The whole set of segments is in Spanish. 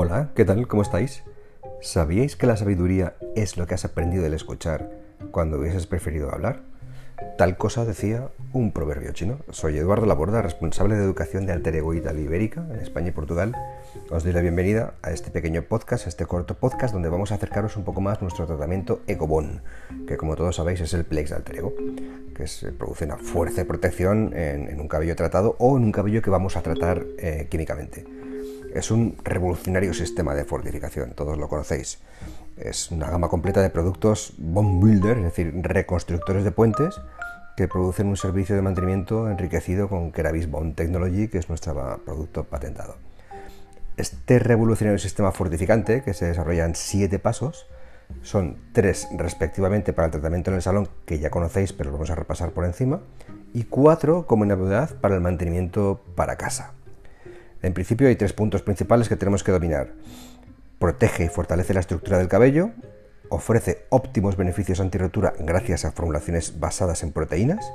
Hola, ¿qué tal? ¿Cómo estáis? ¿Sabíais que la sabiduría es lo que has aprendido del escuchar cuando hubieses preferido hablar? Tal cosa decía un proverbio chino. Soy Eduardo Laborda, responsable de educación de Alter Ego Italia Ibérica en España y Portugal. Os doy la bienvenida a este pequeño podcast, a este corto podcast donde vamos a acercaros un poco más nuestro tratamiento Ecobon, que como todos sabéis es el Plex de Alter Ego, que se produce una fuerza de protección en, un cabello tratado o en un cabello que vamos a tratar eh, químicamente. Es un revolucionario sistema de fortificación, todos lo conocéis. Es una gama completa de productos bond builder, es decir, reconstructores de puentes, que producen un servicio de mantenimiento enriquecido con Keravis Bond Technology, que es nuestro producto patentado. Este revolucionario sistema fortificante, que se desarrolla en siete pasos, son tres respectivamente para el tratamiento en el salón, que ya conocéis, pero lo vamos a repasar por encima, y cuatro como novedad para el mantenimiento para casa. En principio hay tres puntos principales que tenemos que dominar protege y fortalece la estructura del cabello, ofrece óptimos beneficios antirrotura gracias a formulaciones basadas en proteínas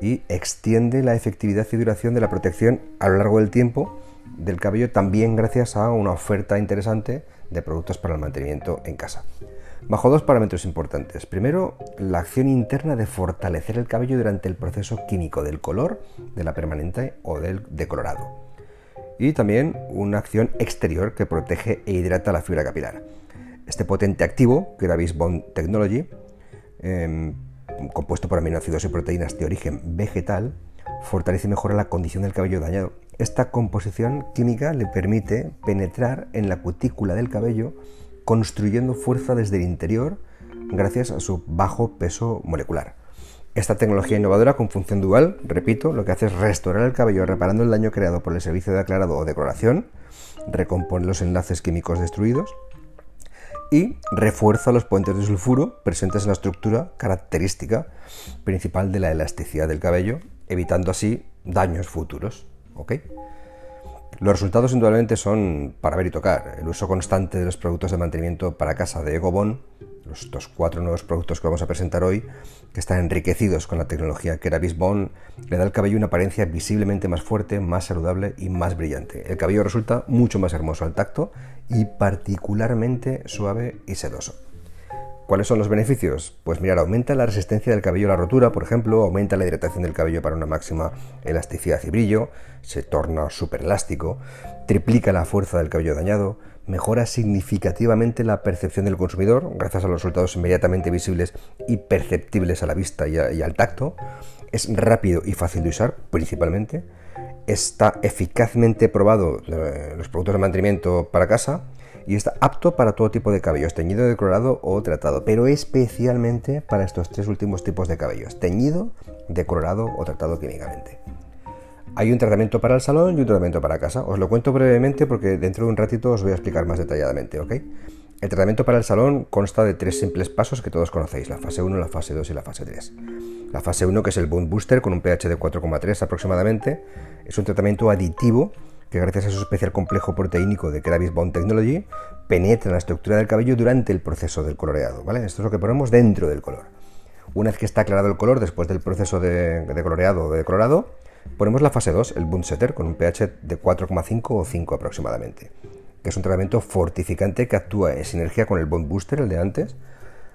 y extiende la efectividad y duración de la protección a lo largo del tiempo del cabello también gracias a una oferta interesante de productos para el mantenimiento en casa. Bajo dos parámetros importantes. Primero, la acción interna de fortalecer el cabello durante el proceso químico del color, de la permanente o del decolorado y también una acción exterior que protege e hidrata la fibra capilar. Este potente activo, que Bond Technology, em, compuesto por aminoácidos y proteínas de origen vegetal, fortalece y mejora la condición del cabello dañado. Esta composición química le permite penetrar en la cutícula del cabello, construyendo fuerza desde el interior gracias a su bajo peso molecular. Esta tecnología innovadora con función dual, repito, lo que hace es restaurar el cabello reparando el daño creado por el servicio de aclarado o decoloración, recompone los enlaces químicos destruidos y refuerza los puentes de sulfuro presentes en la estructura característica principal de la elasticidad del cabello, evitando así daños futuros. Los resultados indudablemente son para ver y tocar. El uso constante de los productos de mantenimiento para casa de Egobon estos cuatro nuevos productos que vamos a presentar hoy, que están enriquecidos con la tecnología Keravis Bond, le da al cabello una apariencia visiblemente más fuerte, más saludable y más brillante. El cabello resulta mucho más hermoso al tacto y particularmente suave y sedoso. ¿Cuáles son los beneficios? Pues mirar, aumenta la resistencia del cabello a la rotura, por ejemplo, aumenta la hidratación del cabello para una máxima elasticidad y brillo, se torna súper elástico, triplica la fuerza del cabello dañado, mejora significativamente la percepción del consumidor gracias a los resultados inmediatamente visibles y perceptibles a la vista y, al tacto. Es rápido y fácil de usar, principalmente. Está eficazmente probado eh, los productos de mantenimiento para casa y está apto para todo tipo de cabellos, teñido, decolorado o tratado, pero especialmente para estos tres últimos tipos de cabellos, teñido, decolorado o tratado químicamente. Hay un tratamiento para el salón y un tratamiento para casa. Os lo cuento brevemente porque dentro de un ratito os voy a explicar más detalladamente, ¿ok? El tratamiento para el salón consta de tres simples pasos que todos conocéis, la fase 1, la fase 2 y la fase 3. La fase 1, que es el Bond Booster con un pH de 4,3 aproximadamente, es un tratamiento aditivo que gracias a su especial complejo proteínico de Keravis Bond Technology penetra en la estructura del cabello durante el proceso del coloreado. Esto es lo que ponemos dentro del color. Una vez que está aclarado el color después del proceso de, de coloreado o de decolorado, Ponemos la fase 2, el Bund Setter, con un pH de 4,5 o 5 aproximadamente, que es un tratamiento fortificante que actúa en sinergia con el Bond Booster, el de antes,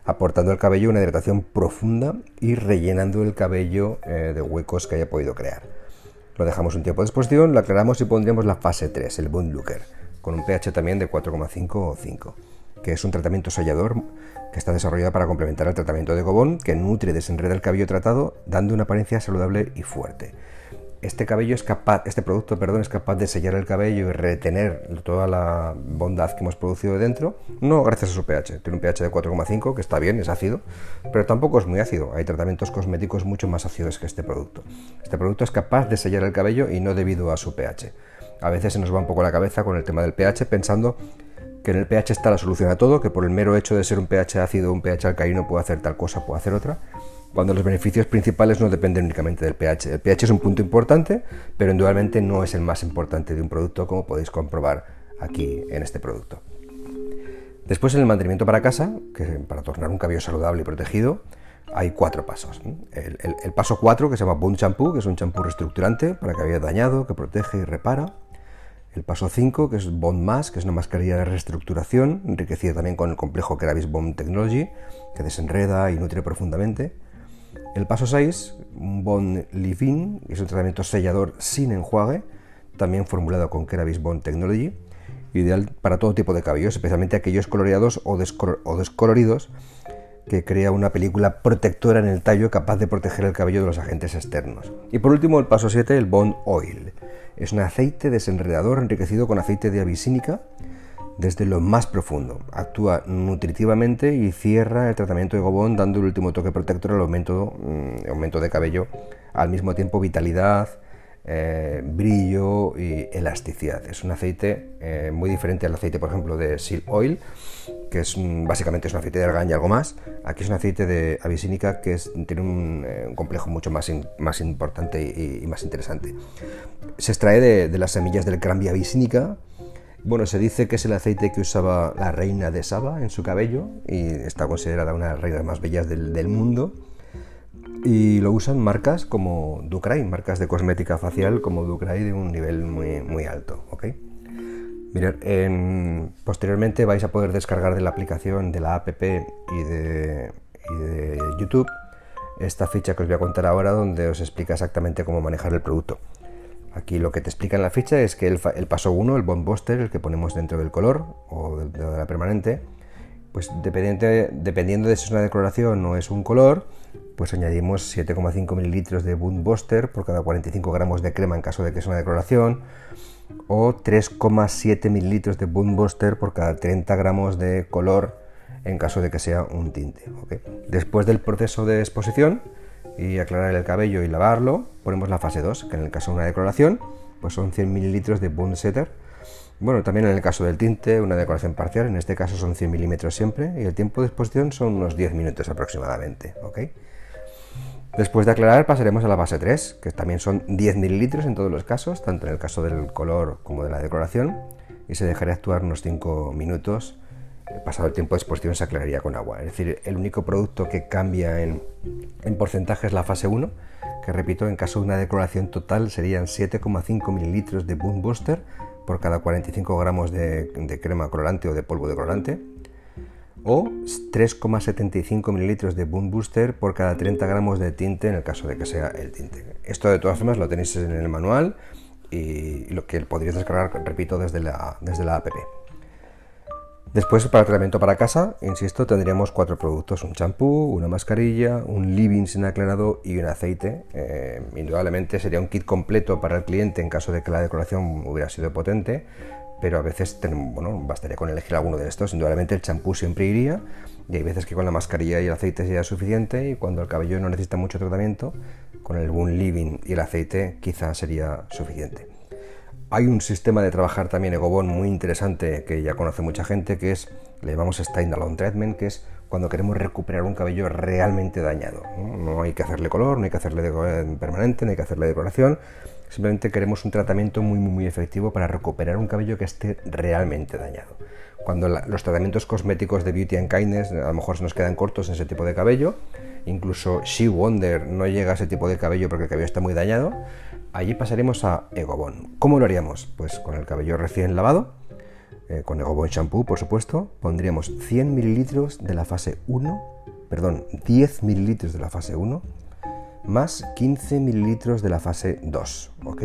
aportando al cabello una hidratación profunda y rellenando el cabello eh, de huecos que haya podido crear. Lo dejamos un tiempo de exposición, lo aclaramos y pondremos la fase 3, el Bund Looker, con un pH también de 4,5 o 5, que es un tratamiento sellador que está desarrollado para complementar el tratamiento de Gobón, que nutre y desenreda el cabello tratado, dando una apariencia saludable y fuerte este cabello es capaz, este producto, perdón, es capaz de sellar el cabello y retener toda la bondad que hemos producido dentro, no gracias a su pH. Tiene un pH de 4,5, que está bien, es ácido, pero tampoco es muy ácido. Hay tratamientos cosméticos mucho más ácidos que este producto. Este producto es capaz de sellar el cabello y no debido a su pH. A veces se nos va un poco la cabeza con el tema del pH pensando que en el pH está la solución a todo, que por el mero hecho de ser un pH ácido un pH alcalino puede hacer tal cosa, puede hacer otra cuando los beneficios principales no dependen únicamente del pH. El pH es un punto importante, pero indudablemente no es el más importante de un producto, como podéis comprobar aquí en este producto. Después en el mantenimiento para casa, que para tornar un cabello saludable y protegido, hay cuatro pasos. El, paso cuatro, que se llama Bond Shampoo, que es un champú reestructurante para cabello dañado, que protege y repara. El paso 5, que es Bond Más, que es una mascarilla de reestructuración, enriquecida también con el complejo Keravis Bond Technology, que desenreda y nutre profundamente. El paso 6, un Bond que es un tratamiento sellador sin enjuague, también formulado con Keravis Bond Technology, ideal para todo tipo de cabellos, especialmente aquellos coloreados o, descoloridos, que crea una película protectora en el tallo capaz de proteger el cabello de los agentes externos. Y por último, el paso 7, el Bond Oil. Es un aceite desenredador enriquecido con aceite de abisínica desde lo más profundo. Actúa nutritivamente y cierra el tratamiento de Gobón dando el último toque protector al aumento, mm, aumento de cabello, al mismo tiempo vitalidad, eh, brillo y elasticidad. Es un aceite eh, muy diferente al aceite, por ejemplo, de Seal Oil, que es básicamente es un aceite de argán y algo más. Aquí es un aceite de abisínica que tiene eh, un, complejo mucho más, más importante y, más interesante. Se extrae de, las semillas del Crambia abisínica. Bueno, se dice que es el aceite que usaba la reina de Saba en su cabello y está considerada una de las reinas más bellas del, mundo y lo usan marcas como Ducray, marcas de cosmética facial como Ducray de un nivel muy, muy alto. ¿ok? Mirad, posteriormente vais a poder descargar de la aplicación de la app y de, YouTube esta ficha que os voy a contar ahora donde os explica exactamente cómo manejar el producto. Aquí lo que te explica en la ficha es que el, paso 1, el Bond Buster, el que ponemos dentro del color o de, la permanente, pues dependiendo de si es una decoloración o es un color, pues añadimos 7,5 mililitros de Boom Buster por cada 45 gramos de crema en caso de que sea una decoloración o 3,7 mililitros de Boom Buster por cada 30 gramos de color en caso de que sea un tinte. Después del proceso de exposición y aclarar el cabello y lavarlo, ponemos la fase 2, que en el caso de una decoloración pues son 100 mililitros de Boom Setter bueno, también en el caso del tinte, una decoración parcial, en este caso son 100 milímetros siempre, y el tiempo de exposición son unos 10 minutos aproximadamente. Después de aclarar pasaremos a la base 3, que también son 10 mililitros en todos los casos, tanto en el caso del color como de la decoración, y se dejaría actuar unos 5 minutos. Pasado el tiempo de exposición se aclararía con agua. Es decir, el único producto que cambia en, en porcentaje es la fase 1, que repito, en caso de una decoración total serían 7,5 mililitros de Boom Booster por cada 45 gramos de, crema colorante o de polvo de colorante o 3,75 mililitros de Boom Booster por cada 30 gramos de tinte en el caso de que sea el tinte. Esto de todas formas lo tenéis en el manual y lo que podríais descargar, repito, desde la, desde la app. Después, para tratamiento para casa, insisto, tendríamos cuatro productos: un champú, una mascarilla, un living sin aclarado y un aceite. Eh, indudablemente sería un kit completo para el cliente en caso de que la decoración hubiera sido potente, pero a veces bueno, bastaría con elegir alguno de estos. Indudablemente el champú siempre iría, y hay veces que con la mascarilla y el aceite sería suficiente, y cuando el cabello no necesita mucho tratamiento, con el Living y el aceite quizá sería suficiente. Hay un sistema de trabajar también Egobon muy interesante que ya conoce mucha gente, que es, le llamamos Standalone Treatment, que es cuando queremos recuperar un cabello realmente dañado. ¿no? hay que hacerle color, no hay que hacerle permanente, no hay que hacerle decoración. Simplemente queremos un tratamiento muy, muy, muy efectivo para recuperar un cabello que esté realmente dañado. Cuando los tratamientos cosméticos de Beauty and Kindness a lo mejor se nos quedan cortos en ese tipo de cabello, incluso She Wonder no llega a ese tipo de cabello porque el cabello está muy dañado, allí pasaremos a Egobon. ¿Cómo lo haríamos? Pues con el cabello recién lavado, eh, con Egobon Shampoo, por supuesto, pondríamos 100 mililitros de la fase 1, perdón, 10 mililitros de la fase 1, más 15 mililitros de la fase 2, ¿ok?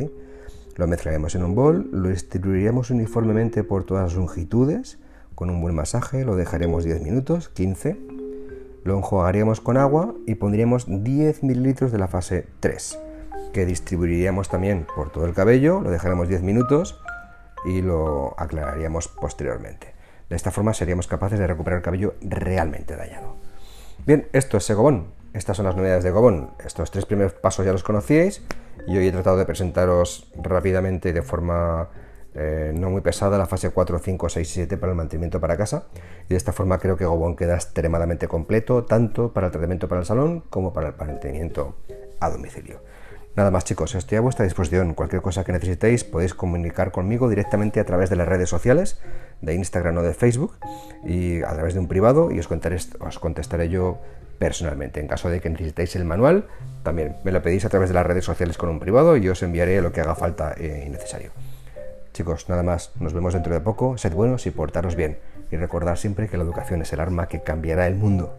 Lo mezclaremos en un bol, lo distribuiríamos uniformemente por todas las longitudes, con un buen masaje, lo dejaremos 10 minutos, 15, lo enjuagaríamos con agua y pondríamos 10 mililitros de la fase 3 que distribuiríamos también por todo el cabello, lo dejaremos 10 minutos y lo aclararíamos posteriormente. De esta forma seríamos capaces de recuperar el cabello realmente dañado. Bien, esto es Segobón. Estas son las novedades de Gobón. Estos tres primeros pasos ya los conocíais y hoy he tratado de presentaros rápidamente de forma eh, no muy pesada la fase 4, 5, 6 y 7 para el mantenimiento para casa. Y de esta forma creo que Gobón queda extremadamente completo tanto para el tratamiento para el salón como para el mantenimiento a domicilio. Nada más chicos, estoy a vuestra disposición. Cualquier cosa que necesitéis podéis comunicar conmigo directamente a través de las redes sociales, de Instagram o de Facebook, y a través de un privado y os, os contestaré yo personalmente. En caso de que necesitéis el manual, también me lo pedís a través de las redes sociales con un privado y os enviaré lo que haga falta y necesario. Chicos, nada más, nos vemos dentro de poco, sed buenos y portaros bien. Y recordad siempre que la educación es el arma que cambiará el mundo.